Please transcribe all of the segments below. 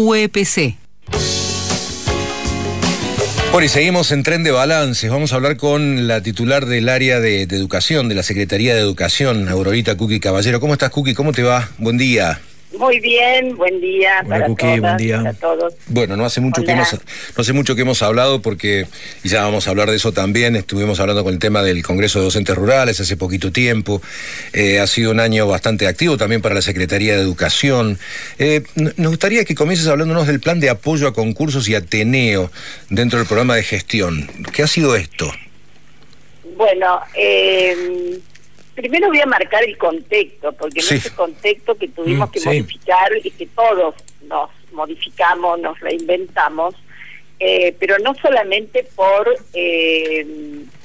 UEPC. Bueno, y seguimos en tren de balances. Vamos a hablar con la titular del área de, educación, de la Secretaría de Educación, Aurorita Cookie Caballero. ¿Cómo estás, Cookie? ¿Cómo te va? Buen día. Muy bien, buen día para, todos. Bueno, no hace mucho que hemos no hace mucho que hemos hablado porque y ya vamos a hablar de eso también. Estuvimos hablando con el tema del Congreso de Docentes Rurales hace poquito tiempo. Eh, ha sido un año bastante activo también para la Secretaría de Educación. Eh, nos gustaría que comiences hablándonos del plan de apoyo a concursos y Ateneo dentro del programa de gestión. ¿Qué ha sido esto? Bueno, eh, primero voy a marcar el contexto, porque en ese contexto que tuvimos mm, que modificar y que todos nos modificamos, nos reinventamos, eh, pero no solamente por eh,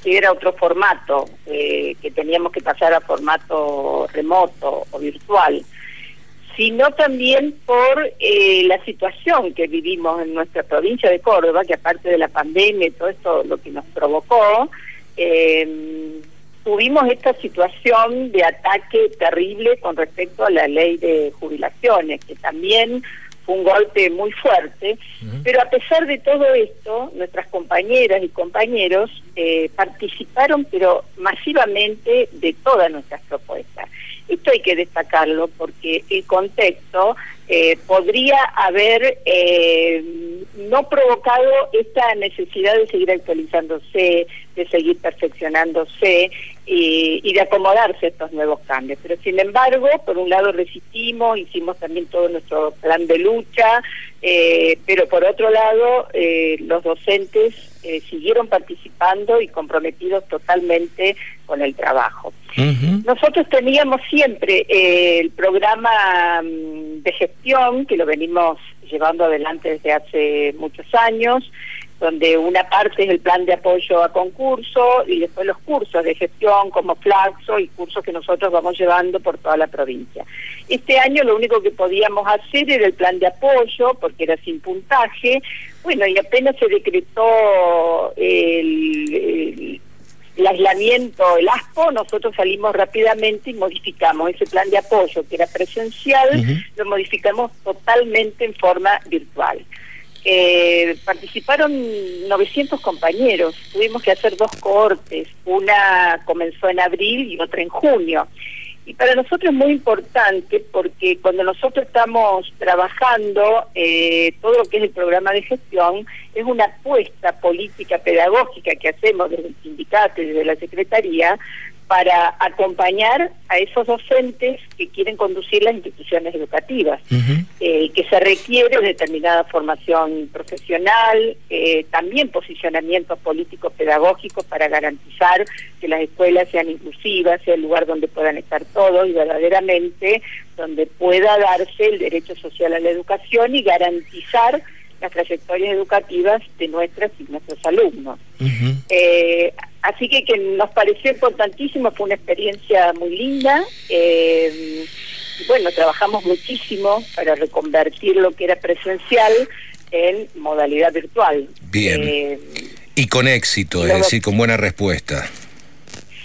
que era otro formato, eh, que teníamos que pasar a formato remoto o virtual, sino también por la situación que vivimos en nuestra provincia de Córdoba, que aparte de la pandemia y todo esto lo que nos provocó, eh, tuvimos esta situación de ataque terrible con respecto a la ley de jubilaciones, que también fue un golpe muy fuerte, pero a pesar de todo esto, nuestras compañeras y compañeros eh, participaron, pero masivamente, de todas nuestras propuestas. Esto hay que destacarlo porque el contexto eh, podría haber eh, no provocado esta necesidad de seguir actualizándose, de seguir perfeccionándose y, de acomodarse a estos nuevos cambios. Pero sin embargo, por un lado resistimos, hicimos también todo nuestro plan de lucha, eh, pero por otro lado eh, los docentes eh, siguieron participando y comprometidos totalmente con el trabajo. Nosotros teníamos siempre el programa mm, de gestión que lo venimos llevando adelante desde hace muchos años, donde una parte es el plan de apoyo a concurso y después los cursos de gestión como Flaxo y cursos que nosotros vamos llevando por toda la provincia. Este año lo único que podíamos hacer era el plan de apoyo porque era sin puntaje. Bueno, y apenas se decretó el, aislamiento, el ASPO, nosotros salimos rápidamente y modificamos ese plan de apoyo que era presencial, lo modificamos totalmente en forma virtual. Eh, participaron 900 compañeros, tuvimos que hacer dos cohortes, una comenzó en abril y otra en junio. Y para nosotros es muy importante porque cuando nosotros estamos trabajando eh, todo lo que es el programa de gestión, es una apuesta política pedagógica que hacemos desde el sindicato y desde la Secretaría para acompañar a esos docentes que quieren conducir las instituciones educativas, eh, que se requiere determinada formación profesional, eh, también posicionamientos políticos pedagógicos para garantizar que las escuelas sean inclusivas, sea el lugar donde puedan estar todos y verdaderamente donde pueda darse el derecho social a la educación y garantizar las trayectorias educativas de nuestras y nuestros alumnos. eh, Así que, que nos pareció importantísimo, fue una experiencia muy linda. Eh, bueno, trabajamos muchísimo para reconvertir lo que era presencial en modalidad virtual. Bien. Eh, y con éxito, es decir, con buena respuesta.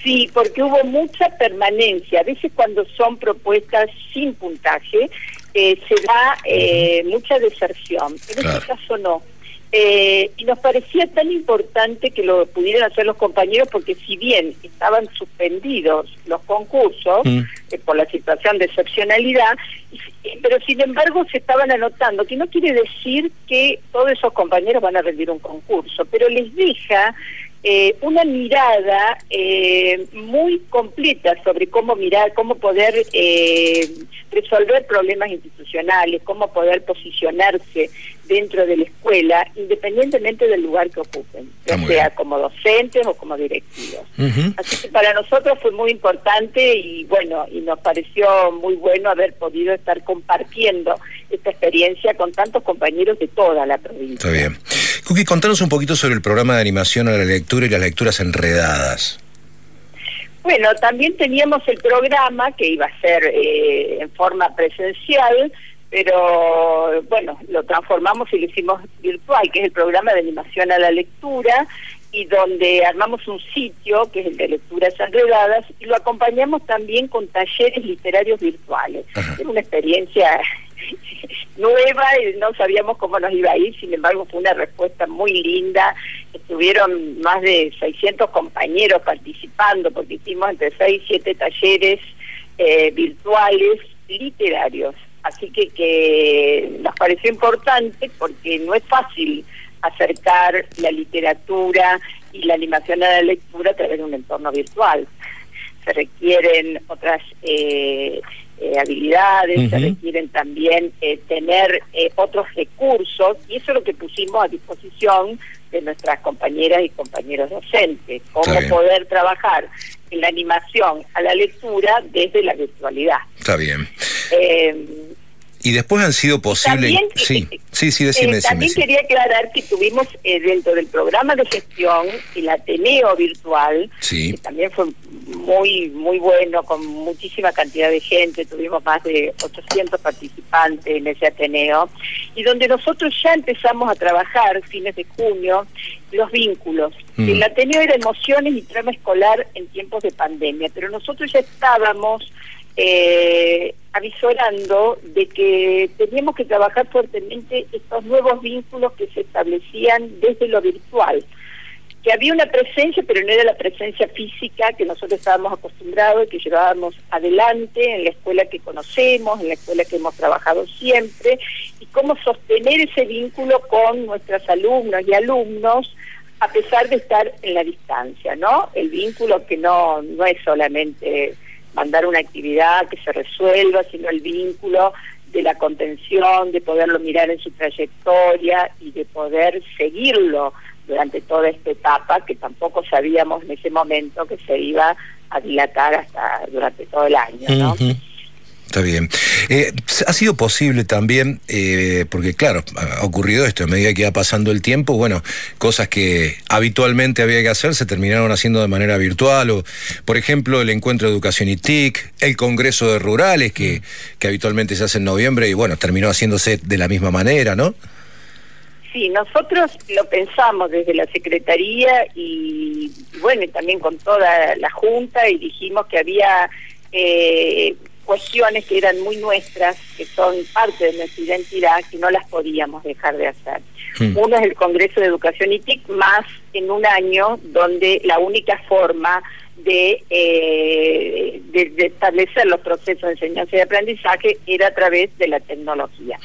Sí, porque hubo mucha permanencia. A veces cuando son propuestas sin puntaje, eh, se da eh, mucha deserción. En este caso no eh, y nos parecía tan importante que lo pudieran hacer los compañeros porque si bien estaban suspendidos los concursos mm. eh, por la situación de excepcionalidad, eh, pero sin embargo se estaban anotando, que no quiere decir que todos esos compañeros van a rendir un concurso, pero les deja eh, una mirada eh, muy completa sobre cómo mirar, cómo poder eh, resolver problemas institucionales, cómo poder posicionarse dentro de la escuela, independientemente del lugar que ocupen, ya sea como docentes o como directivos. Así que para nosotros fue muy importante y bueno, y nos pareció muy bueno haber podido estar compartiendo esta experiencia con tantos compañeros de toda la provincia. Está bien. Cookie, contanos un poquito sobre el programa de animación a la lectura y las lecturas enredadas. Bueno, también teníamos el programa que iba a ser eh, en forma presencial, pero bueno, lo transformamos y lo hicimos virtual, que es el programa de animación a la lectura, y donde armamos un sitio que es el de lecturas enredadas y lo acompañamos también con talleres literarios virtuales. Es una experiencia nueva y no sabíamos cómo nos iba a ir, sin embargo fue una respuesta muy linda. Estuvieron más de 600 compañeros participando porque hicimos entre 6 y 7 talleres eh, virtuales literarios. Así que, que nos pareció importante porque no es fácil acercar la literatura y la animación a la lectura a través de un entorno virtual. Se requieren otras eh, eh, habilidades, se requieren también eh, tener otros recursos y eso es lo que pusimos a disposición de nuestras compañeras y compañeros docentes, cómo poder trabajar la animación a la lectura desde la virtualidad. Está bien. Y después han sido posibles... sí, sí, sí, decime, eh, También quería aclarar que tuvimos eh, dentro del programa de gestión el Ateneo Virtual, que también fue muy muy bueno, con muchísima cantidad de gente, tuvimos más de 800 participantes en ese Ateneo, y donde nosotros ya empezamos a trabajar, fines de junio, los vínculos. Mm. El Ateneo era emociones y trama escolar en tiempos de pandemia, pero nosotros ya estábamos eh, avisorando de que teníamos que trabajar fuertemente estos nuevos vínculos que se establecían desde lo virtual, que había una presencia, pero no era la presencia física que nosotros estábamos acostumbrados y que llevábamos adelante en la escuela que conocemos, en la escuela que hemos trabajado siempre, y cómo sostener ese vínculo con nuestros alumnos y alumnos a pesar de estar en la distancia, ¿no? El vínculo que no, no es solamente mandar una actividad que se resuelva, sino el vínculo de la contención, de poderlo mirar en su trayectoria y de poder seguirlo durante toda esta etapa que tampoco sabíamos en ese momento que se iba a dilatar hasta durante todo el año, ¿no? Está bien. Eh, ha sido posible también, eh, porque claro, ha ocurrido esto, a medida que iba pasando el tiempo, bueno, cosas que habitualmente había que hacer se terminaron haciendo de manera virtual, o por ejemplo el encuentro de educación y TIC, el Congreso de Rurales, que, que habitualmente se hace en noviembre y bueno, terminó haciéndose de la misma manera, ¿no? Sí, nosotros lo pensamos desde la Secretaría y, bueno, también con toda la Junta y dijimos que había eh, cuestiones que eran muy nuestras, que son parte de nuestra identidad, que no las podíamos dejar de hacer. Hmm. Uno es el Congreso de Educación y TIC, más en un año donde la única forma de, eh, de, establecer los procesos de enseñanza y aprendizaje era a través de la tecnología.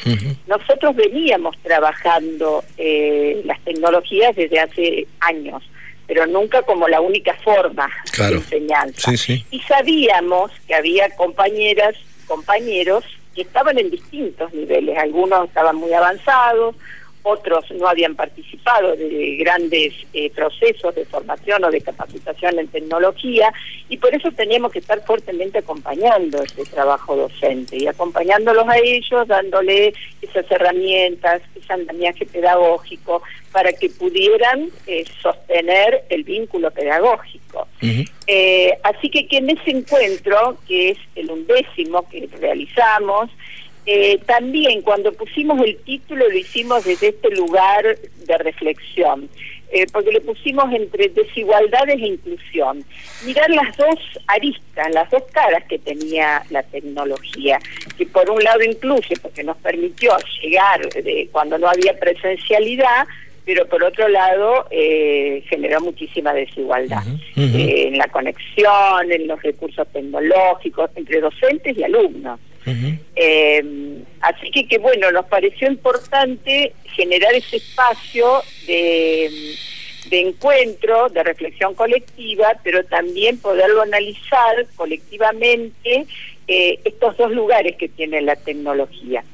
Nosotros veníamos trabajando eh, las tecnologías desde hace años pero nunca como la única forma de enseñanza. Y sabíamos que había compañeras, compañeros que estaban en distintos niveles, algunos estaban muy avanzados, otros no habían participado de grandes eh, procesos de formación o de capacitación en tecnología y por eso teníamos que estar fuertemente acompañando este trabajo docente y acompañándolos a ellos, dándole esas herramientas, ese andamiaje pedagógico para que pudieran eh, sostener el vínculo pedagógico. Eh, así que, que en ese encuentro, que es el undécimo que realizamos, eh, también cuando pusimos el título lo hicimos desde este lugar de reflexión, eh, porque le pusimos entre desigualdades e inclusión. Mirar las dos aristas, las dos caras que tenía la tecnología, que por un lado incluye porque nos permitió llegar de cuando no había presencialidad, pero por otro lado eh, generó muchísima desigualdad en la conexión, en los recursos tecnológicos, entre docentes y alumnos. Eh, así que, que bueno, nos pareció importante generar ese espacio de, encuentro, de reflexión colectiva, pero también poderlo analizar colectivamente eh, estos dos lugares que tiene la tecnología.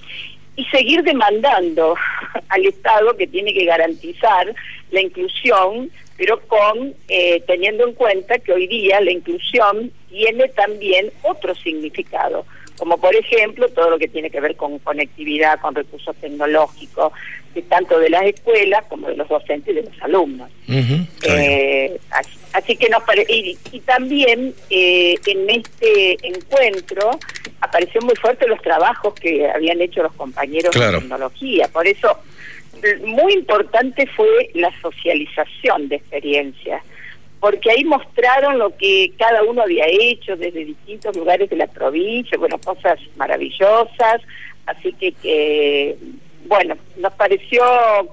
Y seguir demandando al Estado que tiene que garantizar la inclusión, pero con eh, teniendo en cuenta que hoy día la inclusión tiene también otro significado como por ejemplo todo lo que tiene que ver con conectividad, con recursos tecnológicos, de tanto de las escuelas como de los docentes y de los alumnos. Eh, así, que nos y, y también eh, en este encuentro apareció muy fuerte los trabajos que habían hecho los compañeros de tecnología, por eso muy importante fue la socialización de experiencias, porque ahí mostraron lo que cada uno había hecho desde distintos lugares de la provincia, bueno, cosas maravillosas, así que, que bueno, nos pareció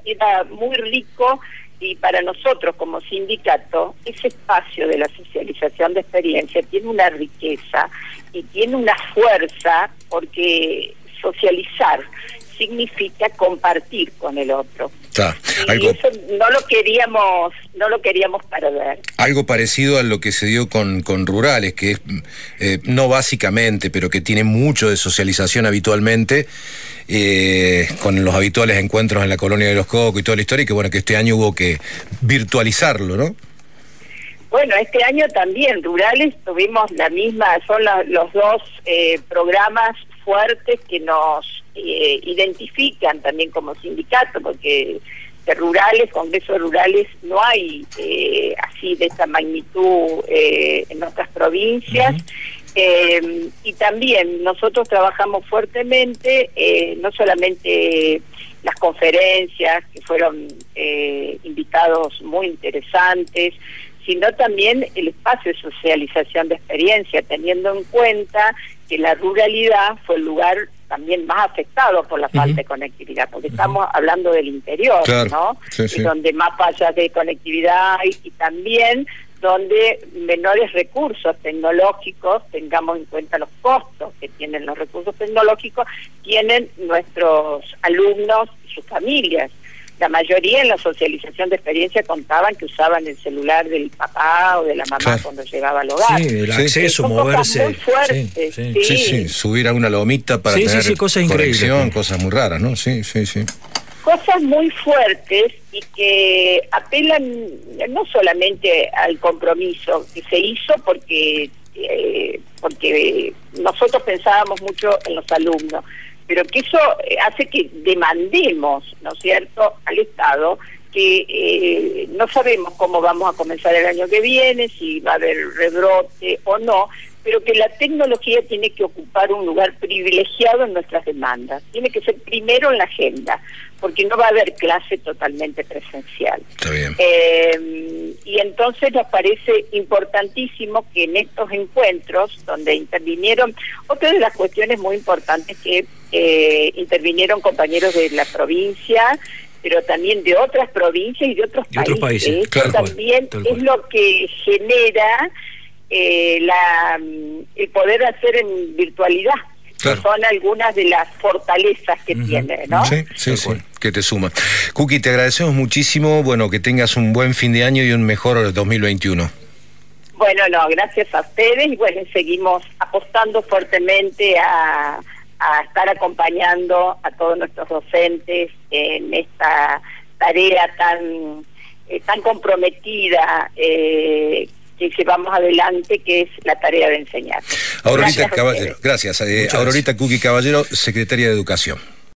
que era muy rico y para nosotros como sindicato, ese espacio de la socialización de experiencia tiene una riqueza y tiene una fuerza porque socializar significa compartir con el otro. y eso no lo queríamos, no lo queríamos perder. Algo parecido a lo que se dio con, con Rurales, que es eh, no básicamente, pero que tiene mucho de socialización habitualmente, eh, con los habituales encuentros en la colonia de los Cocos y toda la historia, y que bueno, que este año hubo que virtualizarlo, ¿no? Bueno, este año también, Rurales, tuvimos la misma, son los dos eh, programas fuertes que nos eh, identifican también como sindicato, porque de rurales, congresos rurales, no hay eh, así de esta magnitud eh, en otras provincias. y también nosotros trabajamos fuertemente, no solamente las conferencias, que fueron invitados muy interesantes, sino también el espacio de socialización de experiencia, teniendo en cuenta que la ruralidad fue el lugar también más afectado por la falta de conectividad, porque estamos hablando del interior, ¿no? Donde más fallas de conectividad y, también donde menores recursos tecnológicos, tengamos en cuenta los costos que tienen los recursos tecnológicos, tienen nuestros alumnos y sus familias la mayoría en la socialización de experiencia contaban que usaban el celular del papá o de la mamá cuando llegaba al hogar. Sí, el acceso, moverse. Muy fuertes, sí, sí. sí, subir a una lomita para tener cosas conexión, cosas muy raras, ¿no? Sí, sí, sí. Cosas muy fuertes y que apelan no solamente al compromiso que se hizo porque eh, porque nosotros pensábamos mucho en los alumnos, pero que eso eh, hace que demandemos, ¿no es cierto?, al Estado que eh, no sabemos cómo vamos a comenzar el año que viene, si va a haber rebrote o no, pero que la tecnología tiene que ocupar un lugar privilegiado en nuestras demandas, tiene que ser primero en la agenda, porque no va a haber clase totalmente presencial. Eh, y entonces nos parece importantísimo que en estos encuentros donde intervinieron, otra de las cuestiones muy importantes que eh, intervinieron compañeros de la provincia, pero también de otras provincias y de otros países. también es lo que genera eh, la, el poder hacer en virtualidad. son algunas de las fortalezas que tiene, ¿no? Sí, sí, sí, que te suma. Cookie, te agradecemos muchísimo, bueno, que tengas un buen fin de año y un mejor 2021. Bueno, no, gracias a ustedes y bueno, seguimos apostando fuertemente a, a estar acompañando a todos nuestros docentes en esta tarea tan, eh, tan comprometida eh, que llevamos adelante, que es la tarea de enseñar. Aurorita Caballero, gracias. Eh, Aurorita Cuqui Caballero, secretaria de Educación.